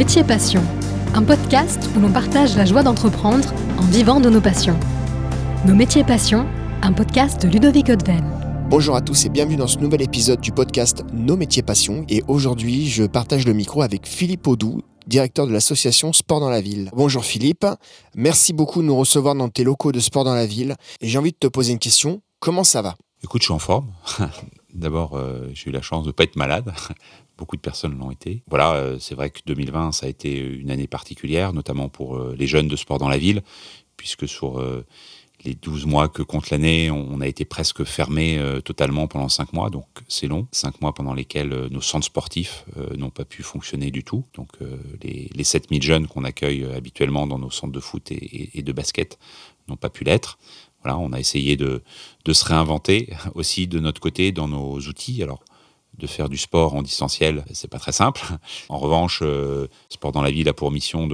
Métier Passion, un podcast où l'on partage la joie d'entreprendre en vivant de nos passions. Nos métiers passions, un podcast de Ludovic Odven. Bonjour à tous et bienvenue dans ce nouvel épisode du podcast Nos métiers passions. Et aujourd'hui, je partage le micro avec Philippe Audou, directeur de l'association Sport dans la ville. Bonjour Philippe, merci beaucoup de nous recevoir dans tes locaux de Sport dans la ville. Et j'ai envie de te poser une question, comment ça va? Écoute, je suis en forme. D'abord, euh, j'ai eu la chance de ne pas être malade. Beaucoup de personnes l'ont été. Voilà, euh, c'est vrai que 2020, ça a été une année particulière, notamment pour euh, les jeunes de sport dans la ville, puisque sur les 12 mois que compte l'année, on a été presque fermé totalement pendant 5 mois, donc c'est long. 5 mois pendant lesquels nos centres sportifs n'ont pas pu fonctionner du tout. Donc les, les 7000 jeunes qu'on accueille habituellement dans nos centres de foot et, et de basket n'ont pas pu l'être. Voilà, on a essayé de, de, se réinventer aussi de notre côté dans nos outils. Alors, de faire du sport en distanciel, c'est pas très simple. En revanche, euh, Sport dans la ville a pour mission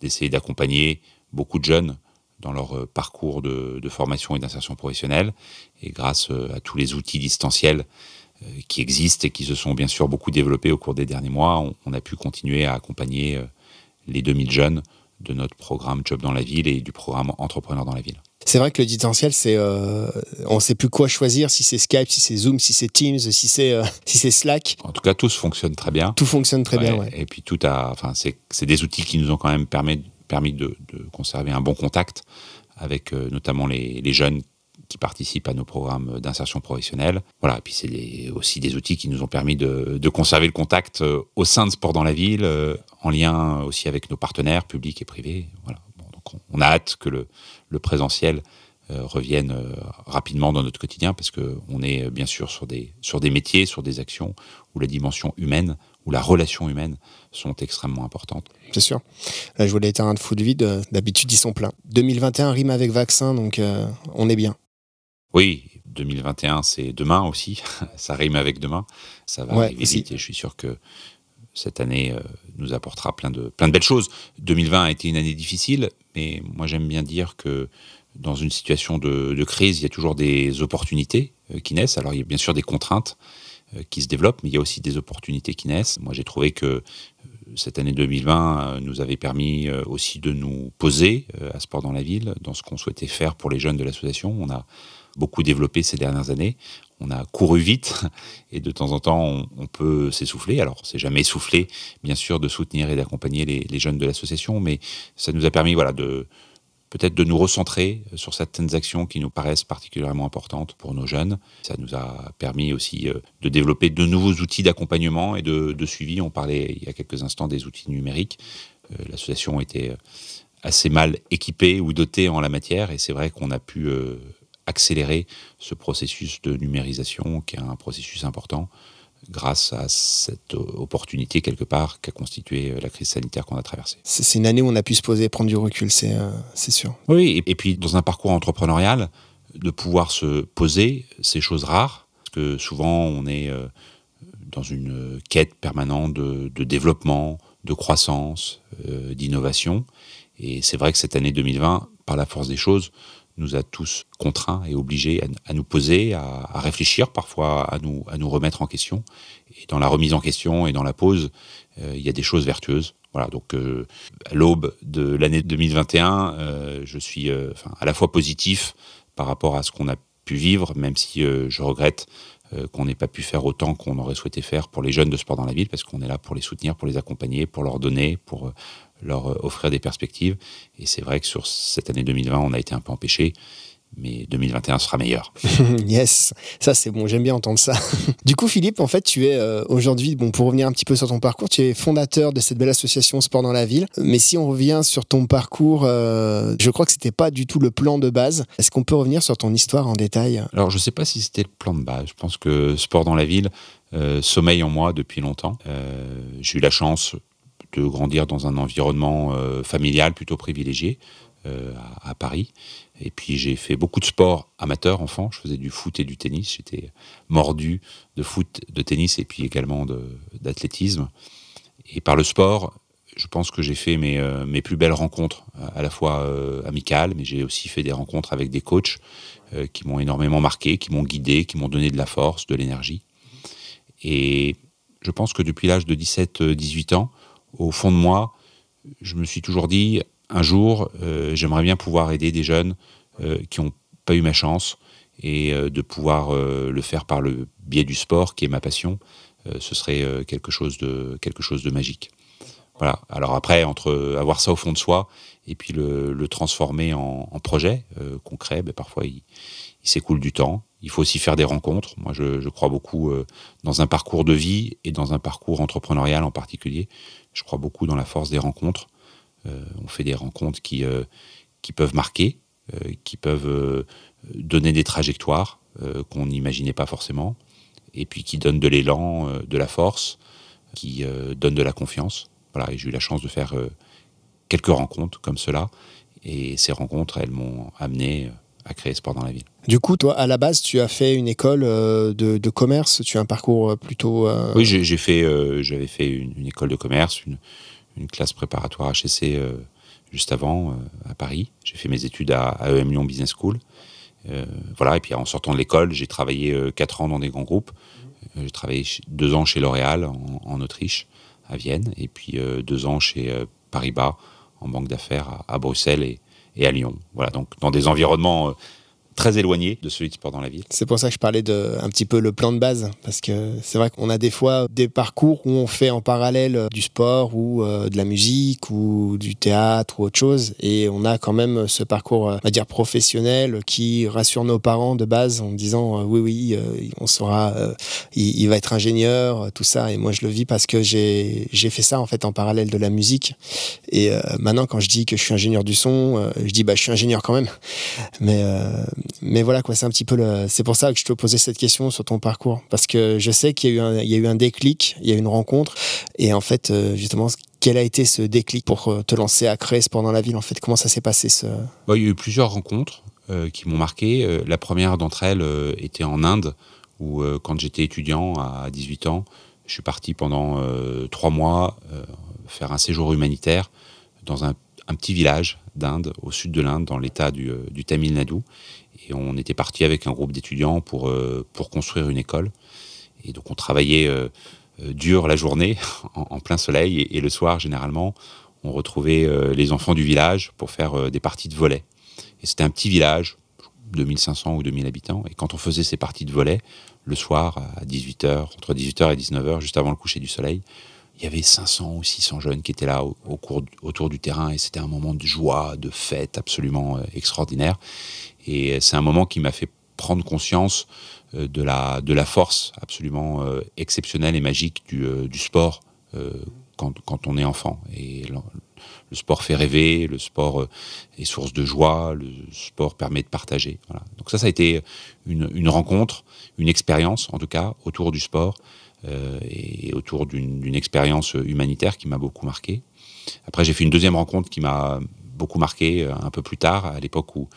d'essayer d'accompagner beaucoup de jeunes dans leur euh, parcours de, formation et d'insertion professionnelle. Et grâce euh, à tous les outils distanciels qui existent et qui se sont bien sûr beaucoup développés au cours des derniers mois, on a pu continuer à accompagner les 2000 jeunes de notre programme Job dans la ville et du programme Entrepreneur dans la ville. C'est vrai que le distanciel, c'est, euh, on ne sait plus quoi choisir, si c'est Skype, si c'est Zoom, si c'est Teams, si c'est, euh, si c'est Slack. En tout cas, tout fonctionne très bien. Tout fonctionne très bien, ouais. Et puis tout a, enfin, c'est, c'est des outils qui nous ont quand même permis, permis de, de conserver un bon contact avec euh, notamment les, les, jeunes qui participent à nos programmes d'insertion professionnelle. Voilà, et puis c'est aussi des outils qui nous ont permis de, conserver le contact au sein de Sport dans la ville, en lien aussi avec nos partenaires publics et privés. Voilà. Donc on, a hâte que le, présentiel euh, revienne euh, rapidement dans notre quotidien parce qu'on est euh, bien sûr sur des, sur des métiers, sur des actions où la dimension humaine, où la relation humaine sont extrêmement importantes. C'est sûr. Je vois les terrains de foot vides, d'habitude ils sont pleins. 2021 rime avec vaccin, donc euh, on est bien. Oui, 2021 c'est demain aussi, ça rime avec demain, ça va ouais, arriver vite et je suis sûr que cette année euh, nous apportera plein de, plein de belles choses. 2020 a été une année difficile, mais moi j'aime bien dire que dans une situation de, de, crise, il y a toujours des opportunités euh, qui naissent. Alors il y a bien sûr des contraintes euh, qui se développent, mais il y a aussi des opportunités qui naissent. Moi j'ai trouvé que cette année 2020 nous avait permis aussi de nous poser à Sport dans la ville, dans ce qu'on souhaitait faire pour les jeunes de l'association. On a beaucoup développé ces dernières années. On a couru vite et de temps en temps on, peut s'essouffler. Alors c'est jamais essoufflé, bien sûr, de soutenir et d'accompagner les, jeunes de l'association, mais ça nous a permis, voilà, de peut-être de nous recentrer sur certaines actions qui nous paraissent particulièrement importantes pour nos jeunes. Ça nous a permis aussi euh, de développer de nouveaux outils d'accompagnement et de, suivi. On parlait il y a quelques instants des outils numériques. Euh, l'association était assez mal équipée ou dotée en la matière et c'est vrai qu'on a pu euh, accélérer ce processus de numérisation qui est un processus important grâce à cette opportunité quelque part qu'a constitué la crise sanitaire qu'on a traversée. C'est une année où on a pu se poser prendre du recul, c'est euh, sûr. Oui, et, et, puis dans un parcours entrepreneurial, de pouvoir se poser, c'est chose rare, parce que souvent on est euh, dans une quête permanente de, de développement, de croissance, euh, d'innovation. Et c'est vrai que cette année 2020, par la force des choses, nous a tous contraints et obligés à, nous poser, à, réfléchir, parfois à nous, à nous remettre en question. Et dans la remise en question et dans la pause, euh, il y a des choses vertueuses. Voilà, donc euh, à l'aube de l'année 2021, euh, je suis à la fois positif par rapport à ce qu'on a pu vivre, même si je regrette qu'on n'ait pas pu faire autant qu'on aurait souhaité faire pour les jeunes de sport dans la ville, parce qu'on est là pour les soutenir, pour les accompagner, pour leur donner, pour leur offrir des perspectives. Et c'est vrai que sur cette année 2020, on a été un peu empêché mais 2021 sera meilleur. yes, ça c'est bon, j'aime bien entendre ça. du coup, Philippe, en fait, tu es euh, aujourd'hui, bon, pour revenir un petit peu sur ton parcours, tu es fondateur de cette belle association Sport dans la ville. Mais si on revient sur ton parcours, euh, je crois que c'était pas du tout le plan de base. Est-ce qu'on peut revenir sur ton histoire en détail? Alors, je sais pas si c'était le plan de base. Je pense que Sport dans la ville euh, sommeille en moi depuis longtemps. Euh, J'ai eu la chance de grandir dans un environnement euh, familial plutôt privilégié euh, à, Paris. Et puis j'ai fait beaucoup de sport amateur enfant. Je faisais du foot et du tennis. J'étais mordu de foot, de tennis et puis également d'athlétisme. Et par le sport, je pense que j'ai fait mes, euh, mes, plus belles rencontres, à la fois amicales, mais j'ai aussi fait des rencontres avec des coachs qui m'ont énormément marqué, qui m'ont guidé, qui m'ont donné de la force, de l'énergie. Et je pense que depuis l'âge de 17-18 ans, au fond de moi, je me suis toujours dit, un jour, j'aimerais bien pouvoir aider des jeunes qui n'ont pas eu ma chance et de pouvoir le faire par le biais du sport, qui est ma passion. ce serait quelque chose de, quelque chose de magique. Voilà. Alors après, entre avoir ça au fond de soi et puis le, transformer en, projet euh, concret, ben parfois il, s'écoule du temps. Il faut aussi faire des rencontres. Moi, je, crois beaucoup euh, dans un parcours de vie et dans un parcours entrepreneurial en particulier. Je crois beaucoup dans la force des rencontres. Euh, on fait des rencontres qui, qui peuvent marquer, qui peuvent donner des trajectoires qu'on n'imaginait pas forcément, et puis qui donnent de l'élan, de la force, qui donnent de la confiance. Voilà, j'ai eu la chance de faire euh, quelques rencontres comme cela. Et ces rencontres, elles m'ont amené euh, à créer Sport dans la ville. Du coup, toi, à la base, tu as fait une école euh, de, commerce. Tu as un parcours plutôt. Oui, j'ai fait, j'avais fait une, école de commerce, une, une classe préparatoire HSC juste avant à Paris. J'ai fait mes études à, EM Lyon Business School. voilà, et puis en sortant de l'école, j'ai travaillé quatre ans dans des grands groupes. J'ai travaillé deux ans chez L'Oréal en, Autriche à Vienne, et puis euh, deux ans chez euh, Paribas en banque d'affaires à, Bruxelles et, et, à Lyon. Voilà, donc dans des environnements euh, très éloigné de celui de sport dans la ville. C'est pour ça que je parlais de un petit peu le plan de base, parce que c'est vrai qu'on a des fois des parcours où on fait en parallèle euh, du sport ou euh, de la musique ou du théâtre ou autre chose, et on a quand même ce parcours, euh, on va dire professionnel, qui rassure nos parents de base en disant oui oui, on sera, il, va être ingénieur, tout ça, et moi je le vis parce que j'ai j'ai fait ça en fait en parallèle de la musique, et maintenant quand je dis que je suis ingénieur du son, je dis bah je suis ingénieur quand même, mais mais voilà quoi, c'est un petit peu le, c'est pour ça que je te posais cette question sur ton parcours. Parce que je sais qu'il y a eu un, il y a eu un déclic, il y a eu une rencontre. Et en fait euh, justement quel a été ce déclic pour euh, te lancer à créer Sport dans la ville en fait? Comment ça s'est passé ce? Bah, Il y a eu plusieurs rencontres euh, qui m'ont marqué. la première d'entre elles était en Inde où quand j'étais étudiant à 18 ans, je suis parti pendant trois mois faire un séjour humanitaire dans un, petit village d'Inde, au sud de l'Inde, dans l'état du Tamil Nadu et on était parti avec un groupe d'étudiants pour, euh, pour construire une école. Et donc on travaillait euh, euh, dur la journée, en, plein soleil, et, le soir, généralement, on retrouvait les enfants du village pour faire des parties de volet. Et c'était un petit village, 2500 ou 2000 habitants, et quand on faisait ces parties de volet, le soir, à 18h, entre 18h et 19h, juste avant le coucher du soleil, il y avait 500 ou 600 jeunes qui étaient là autour du terrain et c'était un moment de joie, de fête absolument extraordinaire. Et c'est un moment qui m'a fait prendre conscience euh, de la, de la force absolument euh, exceptionnelle et magique du, euh, du sport quand, quand, on est enfant. Et le, sport fait rêver, le sport est source de joie, le sport permet de partager. Voilà. Donc ça, ça a été une, une rencontre, une expérience en tout cas autour du sport et autour d'une expérience humanitaire qui m'a beaucoup marqué. Après, j'ai fait une deuxième rencontre qui m'a beaucoup marqué un peu plus tard, à l'époque où,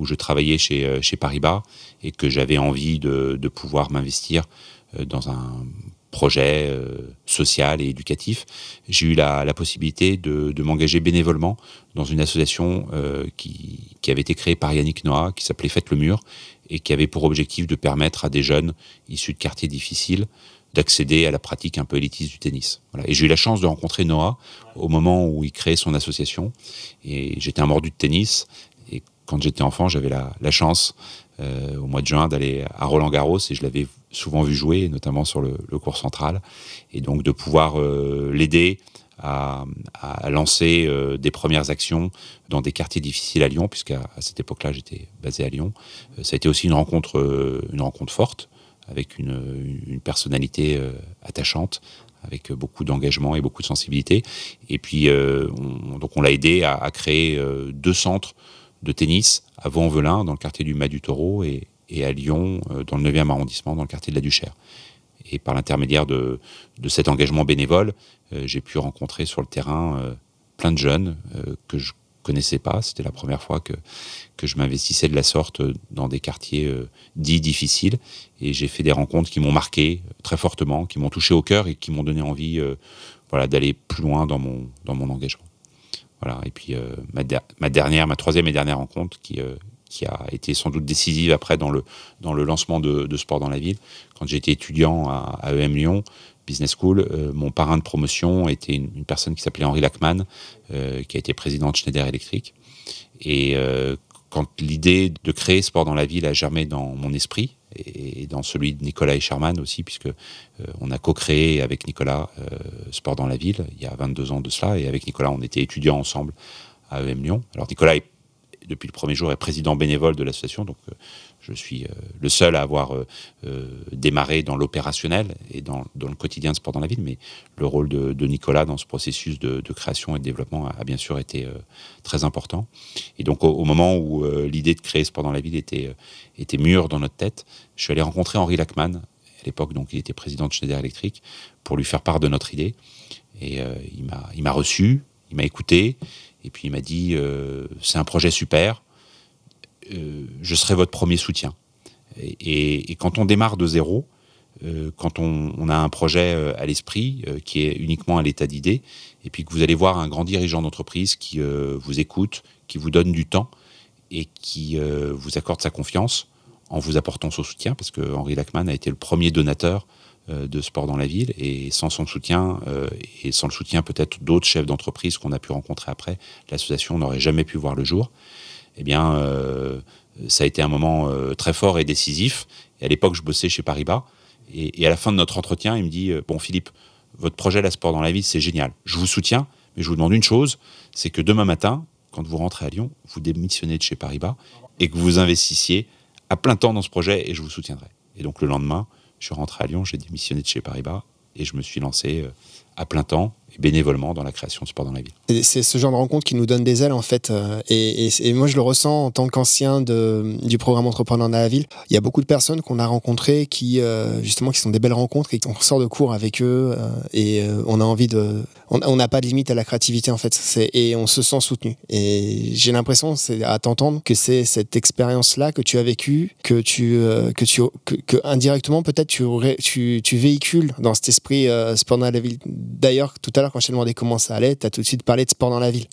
où je travaillais chez, euh, chez Paribas et que j'avais envie de, pouvoir m'investir euh, dans un projet euh, social et éducatif, j'ai eu la, possibilité de, m'engager bénévolement dans une association qui, avait été créée par Yannick Noah, qui s'appelait Faites le Mur, et qui avait pour objectif de permettre à des jeunes issus de quartiers difficiles d'accéder à la pratique un peu élitiste du tennis. Et j'ai eu la chance de rencontrer Noah au moment où il créait son association. Et j'étais un mordu de tennis quand j'étais enfant, j'avais la, chance euh, au mois de juin d'aller à Roland Garros et je l'avais souvent vu jouer, notamment sur le, cours central, et donc de pouvoir euh, l'aider à, lancer euh, des premières actions dans des quartiers difficiles à Lyon, puisqu'à à cette époque-là j'étais basé à Lyon. ça a été aussi une rencontre, une rencontre forte avec une, personnalité attachante, avec beaucoup d'engagement et beaucoup de sensibilité. Et puis, donc on l'a aidé à créer deux centres de tennis à Vaux-en-Velin, dans le quartier du Mas du Taureau, et, à Lyon, euh, dans le 9e arrondissement, dans le quartier de la Duchère. Et par l'intermédiaire de, cet engagement bénévole, euh, j'ai pu rencontrer sur le terrain euh, plein de jeunes que je connaissais pas. C'était la première fois que, que je m'investissais de la sorte dans des quartiers dits difficiles. Et j'ai fait des rencontres qui m'ont marqué très fortement, qui m'ont touché au cœur et qui m'ont donné envie voilà, d'aller plus loin dans mon, dans mon engagement. Voilà. Et puis euh, ma, ma, dernière, ma troisième et dernière rencontre qui, euh, qui a été sans doute décisive après dans le, dans le lancement de, de Sport dans la ville. Quand j'étais étudiant à, à, EM Lyon, Business School, mon parrain de promotion était une, personne qui s'appelait Henri Lachman, qui a été président de Schneider Electric. Et quand l'idée de créer Sport dans la ville a germé dans mon esprit, et dans celui de Nicolas et Sherman aussi, puisque on a co-créé avec Nicolas Sport dans la ville il y a 22 ans de cela, et avec Nicolas on était étudiants ensemble à EM Lyon. Alors Nicolas depuis le premier jour est président bénévole de l'association, donc je suis euh, le seul à avoir euh, euh, démarré dans l'opérationnel et dans, le quotidien de sport dans la ville, mais le rôle de, Nicolas dans ce processus de, création et de développement a, bien sûr été très important. Et donc au, moment où l'idée de créer sport dans la ville était, mûre dans notre tête, je suis allé rencontrer Henri Lachman, à l'époque donc il était président de Schneider Electric, pour lui faire part de notre idée. Et il m'a reçu, il m'a écouté, et puis il m'a dit c'est un projet super, euh, je serai votre premier soutien. Et, quand on démarre de zéro, euh, quand on, a un projet euh, à l'esprit qui est uniquement à l'état d'idée, et puis que vous allez voir un grand dirigeant d'entreprise qui vous écoute, qui vous donne du temps et qui vous accorde sa confiance en vous apportant son soutien, parce que Henri Lachman a été le premier donateur de sport dans la ville, et sans son soutien, et sans le soutien peut-être d'autres chefs d'entreprise qu'on a pu rencontrer après, l'association n'aurait jamais pu voir le jour eh bien, euh, ça a été un moment euh, très fort et décisif. Et à l'époque, je bossais chez Paribas. Et, et, à la fin de notre entretien, il me dit euh, Bon, Philippe, votre projet La Sport dans la vie, c'est génial. Je vous soutiens, mais je vous demande une chose c'est que demain matin, quand vous rentrez à Lyon, vous démissionnez de chez Paribas et que vous investissiez à plein temps dans ce projet et je vous soutiendrai. Et donc, le lendemain, je suis rentré à Lyon, j'ai démissionné de chez Paribas et je me suis lancé à plein temps bénévolement dans la création de sport dans la ville. C'est ce genre de rencontre qui nous donne des ailes en fait. Euh, et, moi je le ressens en tant qu'ancien du programme Entrepreneur dans la ville. Il y a beaucoup de personnes qu'on a rencontrées qui euh, justement qui sont des belles rencontres et qu'on sort de cours avec eux euh, et on a envie de... On n'a pas de limite à la créativité en fait et on se sent soutenu. Et j'ai l'impression à t'entendre que c'est cette expérience-là que tu as vécue, que tu, que tu que, indirectement peut-être tu, tu, tu, véhicules dans cet esprit sport dans la ville. D'ailleurs tout à l'heure quand je t'ai demandé comment ça allait, tu as tout de suite parlé de sport dans la ville.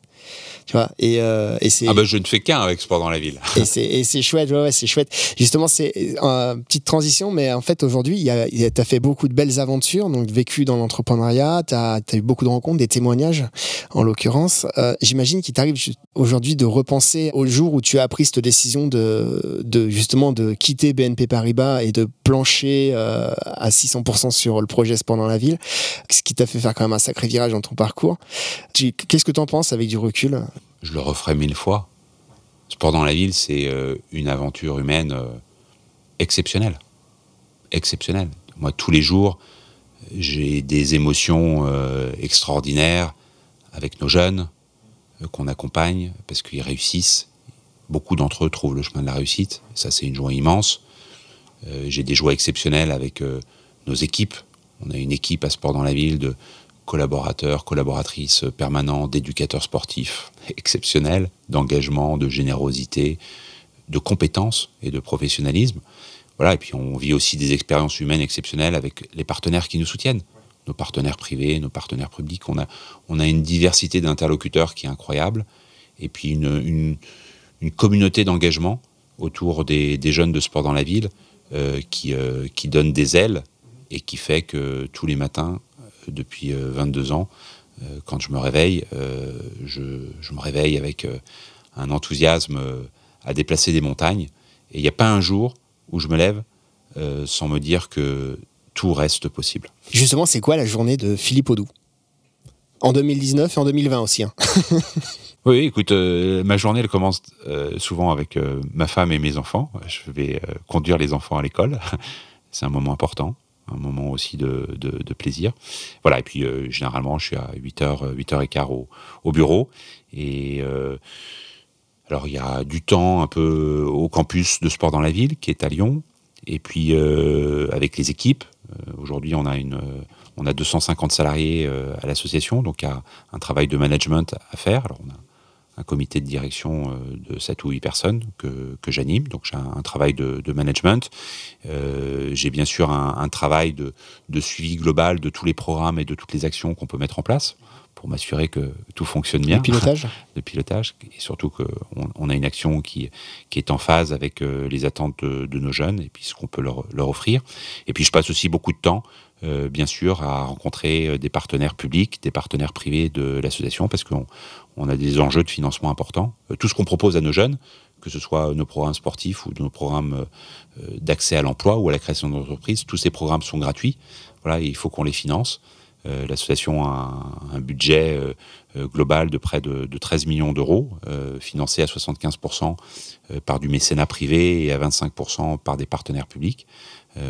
Tu vois, et, euh, et c'est. Ah bah je ne fais qu'un avec sport dans la ville. et c'est chouette, ouais, ouais c'est chouette. Justement, c'est une euh, petite transition, mais en fait, aujourd'hui, tu as fait beaucoup de belles aventures, donc vécu dans l'entrepreneuriat, tu as, eu beaucoup de rencontres, des témoignages, en l'occurrence. Euh, j'imagine qu'il t'arrive aujourd'hui de repenser au jour où tu as pris cette décision de, de justement de quitter BNP Paribas et de plancher à 600% sur le projet Sport dans la ville, ce qui t'a fait faire quand même un sacré virage dans ton parcours. Qu'est-ce que tu en penses avec du recul je le referai mille fois. Sport dans la ville, c'est euh, une aventure humaine euh, exceptionnelle. Exceptionnelle. Moi, tous les jours, j'ai des émotions euh, extraordinaires avec nos jeunes qu'on accompagne parce qu'ils réussissent. Beaucoup d'entre eux trouvent le chemin de la réussite. Ça, c'est une joie immense. j'ai des joies exceptionnelles avec nos équipes. On a une équipe à Sport dans la ville de collaborateurs, collaboratrices permanents, d'éducateurs sportifs exceptionnels, d'engagement, de générosité, de compétences et de professionnalisme. Voilà, et puis on vit aussi des expériences humaines exceptionnelles avec les partenaires qui nous soutiennent, nos partenaires privés, nos partenaires publics. On a, on a une diversité d'interlocuteurs qui est incroyable, et puis une, une, communauté d'engagement autour des, jeunes de sport dans la ville euh, qui, euh, qui donne des ailes et qui fait que tous les matins, depuis 22 euh, ans. Euh, quand je me réveille, euh, je, me réveille avec un enthousiasme à déplacer des montagnes. Et il n'y a pas un jour où je me lève sans me dire que tout reste possible. Justement, c'est quoi la journée de Philippe Audou En 2019 et en 2020 aussi. Hein. oui, écoute, ma journée, elle commence souvent avec ma femme et mes enfants. Je vais conduire les enfants à l'école. C'est un moment important un moment aussi de, de, plaisir. Voilà, et puis euh, généralement, je suis à 8h, 8h15 au, au bureau. Et euh, alors, il y a du temps un peu au campus de sport dans la ville, qui est à Lyon. Et puis, euh, avec les équipes, aujourd'hui, on a une. on a 250 salariés à l'association, donc il y a un travail de management à faire. Alors, on a un comité de direction euh, de 7 ou 8 personnes que, que j'anime. Donc j'ai un, travail de, de management. Euh, j'ai bien sûr un, un travail de, de, suivi global de tous les programmes et de toutes les actions qu'on peut mettre en place pour m'assurer que tout fonctionne bien. Le pilotage? Le pilotage, et surtout qu'on on a une action qui, qui est en phase avec les attentes de, nos jeunes et puis ce qu'on peut leur, leur, offrir. Et puis je passe aussi beaucoup de temps, bien sûr, à rencontrer des partenaires publics, des partenaires privés de l'association, parce qu'on on a des enjeux de financement importants. tout ce qu'on propose à nos jeunes, que ce soit nos programmes sportifs ou nos programmes d'accès à l'emploi ou à la création d'entreprises, tous ces programmes sont gratuits. Voilà, il faut qu'on les finance. Euh, l'association a un, budget euh, euh, global de près de, 13 millions d'euros, financé à 75% par du mécénat privé et à 25% par des partenaires publics.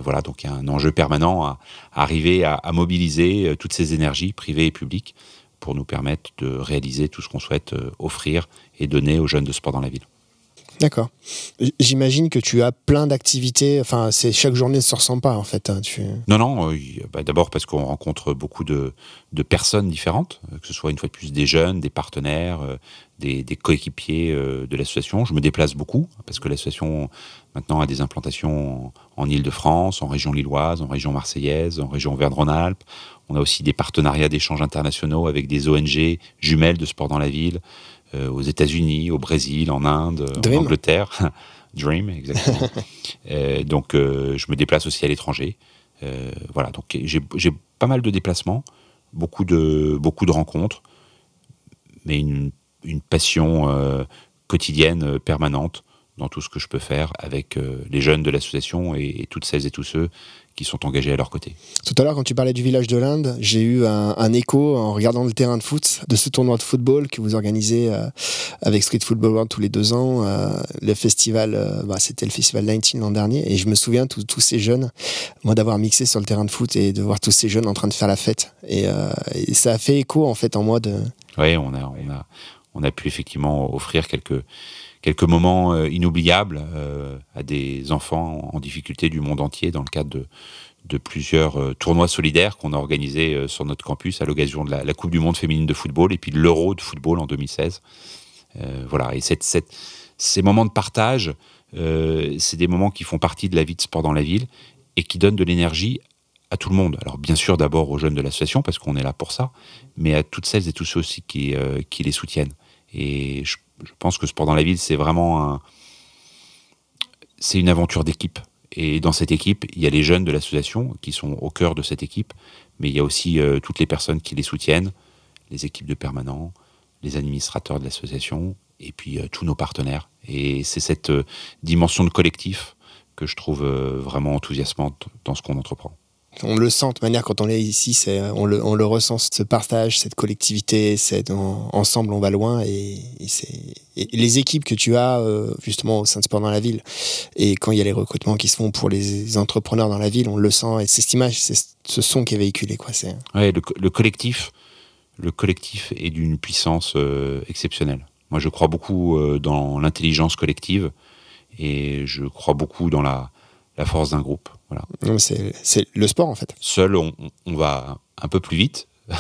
voilà, donc il y a un enjeu permanent à, arriver à, mobiliser toutes ces énergies privées et publiques pour nous permettre de réaliser tout ce qu'on souhaite offrir et donner aux jeunes de sport dans la ville. D'accord. J'imagine que tu as plein d'activités. Enfin, c'est chaque journée ne se ressemble pas en fait. Hein. Non, non. Euh, bah, d'abord parce qu'on rencontre beaucoup de, personnes différentes, euh, que ce soit une fois de plus des jeunes, des partenaires, euh, des, coéquipiers de l'association. Je me déplace beaucoup parce que l'association maintenant a des implantations en, Ile-de-France, en région lilloise, en région marseillaise, en région Auvergne-Rhône-Alpes. On a aussi des partenariats d'échanges internationaux avec des ONG jumelles de sport dans la ville. Euh, aux États-Unis, au Brésil, en Inde, en Angleterre. Dream, exactement. Euh, donc, euh, je me déplace aussi à l'étranger. voilà, donc j'ai pas mal de déplacements, beaucoup de, beaucoup de rencontres, mais une, une passion quotidienne, permanente dans tout ce que je peux faire avec les jeunes de l'association et, et, toutes celles et tous ceux qui sont engagés à leur côté. Tout à l'heure, quand tu parlais du village de l'Inde, j'ai eu un, écho en regardant le terrain de foot de ce tournoi de football que vous organisez euh, avec Street Football World tous les deux ans. Euh, le festival, euh, bah, c'était le festival 19 l'an dernier, et je me souviens tous ces jeunes, moi d'avoir mixé sur le terrain de foot et de voir tous ces jeunes en train de faire la fête. Et, et ça a fait écho en fait en moi de. Oui, on a, on a, on a pu effectivement offrir quelques quelques moments euh, inoubliables euh, à des enfants en difficulté du monde entier dans le cadre de, de plusieurs euh, tournois solidaires qu'on a organisés sur notre campus à l'occasion de la, Coupe du Monde féminine de football et puis l'Euro de football en 2016. voilà, et ces moments de partage, c'est des moments qui font partie de la vie de sport dans la ville et qui donnent de l'énergie à tout le monde. Alors bien sûr d'abord aux jeunes de l'association parce qu'on est là pour ça, mais à toutes celles et tous ceux aussi qui, qui les soutiennent. Et je je pense que Sport dans la ville, c'est vraiment un, c'est une aventure d'équipe. Et dans cette équipe, il y a les jeunes de l'association qui sont au cœur de cette équipe, mais il y a aussi euh, toutes les personnes qui les soutiennent, les équipes de permanents, les administrateurs de l'association, et puis euh, tous nos partenaires. Et c'est cette euh, dimension de collectif que je trouve vraiment enthousiasmante dans ce qu'on entreprend on le sent de manière quand on est ici, on, le, on le ressent, ce partage, cette collectivité, ensemble on va loin et, c'est, les équipes que tu as euh, justement au sein de Sport dans la ville et quand il y a les recrutements qui se font pour les entrepreneurs dans la ville, on le sent et c'est cette image, ce son qui est véhiculé. Quoi, le, collectif, le collectif est d'une puissance euh, exceptionnelle. Moi je crois beaucoup euh, dans l'intelligence collective et je crois beaucoup dans la force d'un groupe. Voilà. C'est le sport en fait. Seul, on, va un peu plus vite,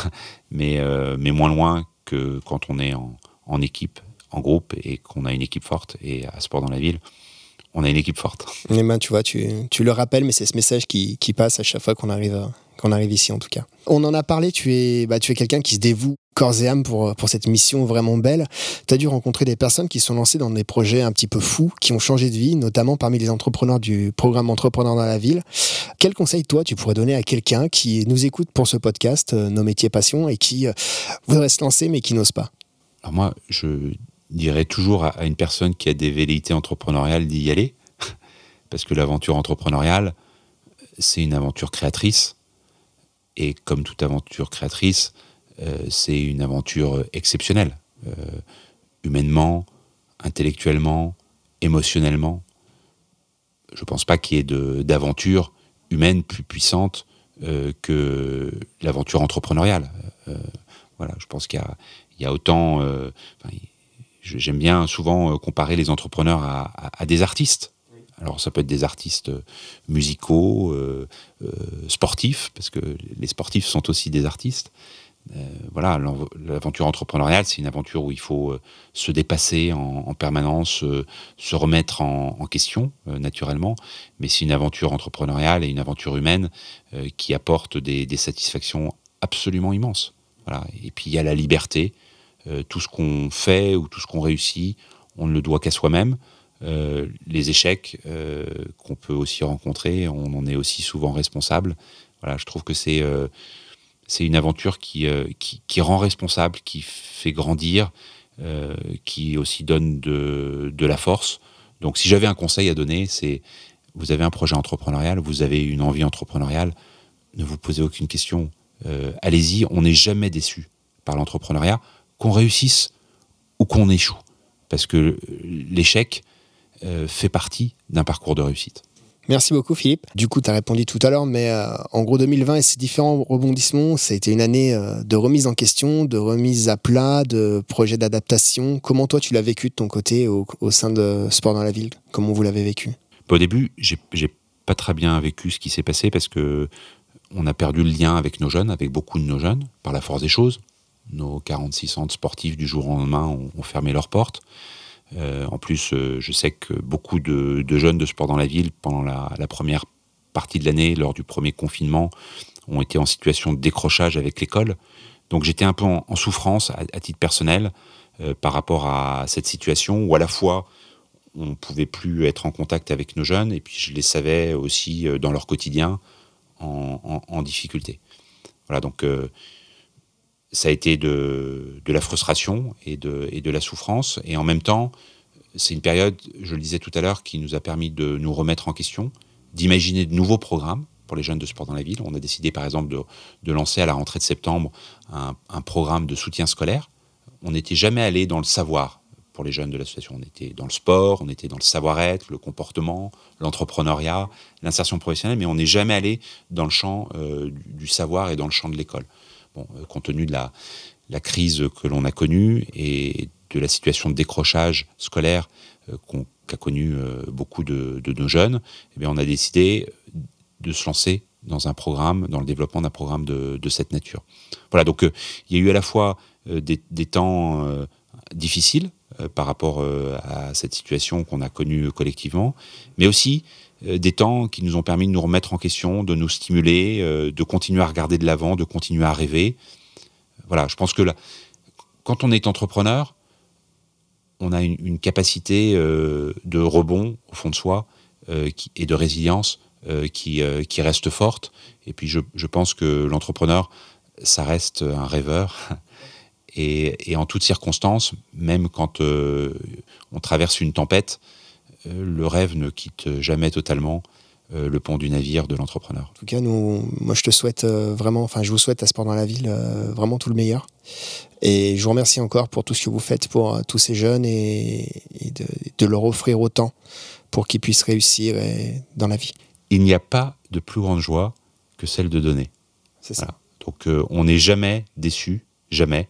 mais, euh, mais moins loin que quand on est en, équipe, en groupe et qu'on a une équipe forte. Et à Sport dans la ville, on a une équipe forte. Mais ben, tu vois, tu, tu le rappelles, mais c'est ce message qui, qui, passe à chaque fois qu'on arrive, qu'on arrive ici en tout cas. On en a parlé, tu es, bah, es quelqu'un qui se dévoue corps et âme pour, pour cette mission vraiment belle. Tu as dû rencontrer des personnes qui sont lancées dans des projets un petit peu fous, qui ont changé de vie, notamment parmi les entrepreneurs du programme Entrepreneurs dans la ville. Quel conseil, toi, tu pourrais donner à quelqu'un qui nous écoute pour ce podcast, euh, Nos métiers passion, et qui euh, voudrait se lancer mais qui n'ose pas? Alors moi, je dirais toujours à, une personne qui a des velléités entrepreneuriales d'y aller, parce que l'aventure entrepreneuriale, c'est une aventure créatrice. Et comme toute aventure créatrice, euh, c'est une aventure exceptionnelle, euh, humainement, intellectuellement, émotionnellement. Je ne pense pas qu'il y ait d'aventure humaine plus puissante euh, que l'aventure entrepreneuriale. voilà, je pense qu'il y, a autant. J'aime bien souvent comparer les entrepreneurs à, des artistes. Alors ça peut être des artistes musicaux, sportifs, parce que les sportifs sont aussi des artistes. Euh, voilà, l'aventure entrepreneuriale, c'est une aventure où il faut euh, se dépasser en, permanence, euh, se remettre en, question, naturellement, mais c'est une aventure entrepreneuriale et une aventure humaine qui apporte des, satisfactions absolument immenses. Voilà. Et puis il y a la liberté. tout ce qu'on fait ou tout ce qu'on réussit, on ne le doit qu'à soi-même. Les échecs qu'on peut aussi rencontrer, on en est aussi souvent responsable. Voilà, je trouve que c'est c'est une aventure qui, qui, qui, rend responsable, qui fait grandir, qui aussi donne de, de la force. Donc si j'avais un conseil à donner, c'est vous avez un projet entrepreneurial, vous avez une envie entrepreneuriale, ne vous posez aucune question. Euh, allez-y, on n'est jamais déçu par l'entrepreneuriat, qu'on réussisse ou qu'on échoue. Parce que l'échec euh, fait partie d'un parcours de réussite. Merci beaucoup Philippe. Du coup, tu as répondu tout à l'heure, mais euh, en gros 2020 et ses différents rebondissements, ça a été une année de remise en question, de remise à plat, de projet d'adaptation. Comment toi tu l'as vécu de ton côté au, au sein de Sport dans la ville? Comment vous l'avez vécu? Au début, j'ai pas très bien vécu ce qui s'est passé parce que on a perdu le lien avec nos jeunes, avec beaucoup de nos jeunes, par la force des choses. Nos 46 centres sportifs du jour au lendemain ont, fermé leurs portes. Euh, en plus, euh, je sais que beaucoup de, jeunes de sport dans la ville, pendant la, première partie de l'année, lors du premier confinement, ont été en situation de décrochage avec l'école. Donc j'étais un peu en, souffrance à, titre personnel euh, par rapport à cette situation où à la fois on ne pouvait plus être en contact avec nos jeunes, et puis je les savais aussi dans leur quotidien en, difficulté. Voilà, donc ça a été de, la frustration et de, la souffrance, et en même temps, c'est une période, je le disais tout à l'heure, qui nous a permis de nous remettre en question, d'imaginer de nouveaux programmes pour les jeunes de sport dans la ville. On a décidé par exemple de, lancer à la rentrée de septembre un, un programme de soutien scolaire. On n'était jamais allé dans le savoir pour les jeunes de l'association. On était dans le sport, on était dans le savoir-être, le comportement, l'entrepreneuriat, l'insertion professionnelle, mais on n'est jamais allé dans le champ euh, du, savoir et dans le champ de l'école. Euh, compte tenu de la, crise que l'on a connue et de la situation de décrochage scolaire euh, qu'a connu beaucoup de, nos jeunes, eh bien, on a décidé de se lancer dans un programme, dans le développement d'un programme de, cette nature. Voilà, donc il y a eu à la fois des, temps difficiles euh, par rapport euh, à cette situation qu'on a connue collectivement, mais aussi euh, des temps qui nous ont permis de nous remettre en question, de nous stimuler, de continuer à regarder de l'avant, de continuer à rêver. Voilà, je pense que quand on est entrepreneur, on a une, capacité de rebond au fond de soi et de résilience qui, qui, reste forte. Et puis je, je pense que l'entrepreneur, ça reste un rêveur. Et, en toutes circonstances, même quand euh, on traverse une tempête, euh, le rêve ne quitte jamais totalement euh, le pont du navire de l'entrepreneur. En tout cas, nous, moi, je te souhaite vraiment, enfin, je vous souhaite à Sport dans la ville vraiment tout le meilleur. Et je vous remercie encore pour tout ce que vous faites pour tous ces jeunes et, de, leur offrir autant pour qu'ils puissent réussir dans la vie. Il n'y a pas de plus grande joie que celle de donner. C'est ça. Donc, on n'est jamais déçu, jamais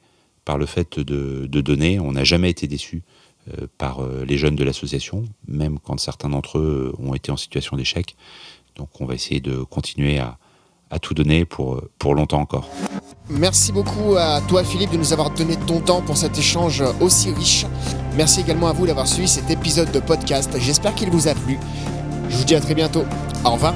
par le fait de, donner. On n'a jamais été déçu euh, par euh, les jeunes de l'association, même quand certains d'entre eux ont été en situation d'échec. Donc on va essayer de continuer à, tout donner pour, pour longtemps encore. Merci beaucoup à toi Philippe de nous avoir donné ton temps pour cet échange aussi riche. Merci également à vous d'avoir suivi cet épisode de podcast. J'espère qu'il vous a plu. Je vous dis à très bientôt. Au revoir.